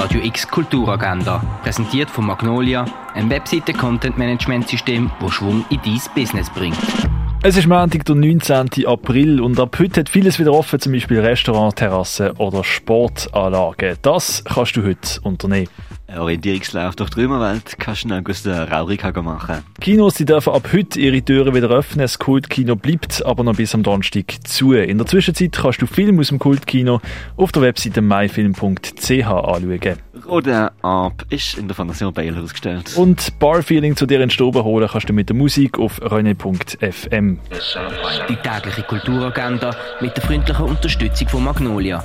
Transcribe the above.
Radio X Kulturagenda, präsentiert von Magnolia, ein Webseite-Content-Management-System, das Schwung in dein Business bringt. Es ist Montag, der 19. April und ab heute hat vieles wieder offen, zum Beispiel Restaurant, Terrassen oder Sportanlagen. Das kannst du heute unternehmen. Orientierungslauf durch die Römerwelt kannst du noch einen Raurika machen. Kinos die dürfen ab heute ihre Türen wieder öffnen. Das Kultkino bleibt aber noch bis am Donnerstag zu. In der Zwischenzeit kannst du Filme aus dem Kultkino auf der Webseite myfilm.ch anschauen. Roter Ab ist in der Fondation Baylor ausgestellt. Und Barfeeling zu dir in Stoben holen kannst du mit der Musik auf rené.fm. Die tägliche Kulturagenda mit der freundlichen Unterstützung von Magnolia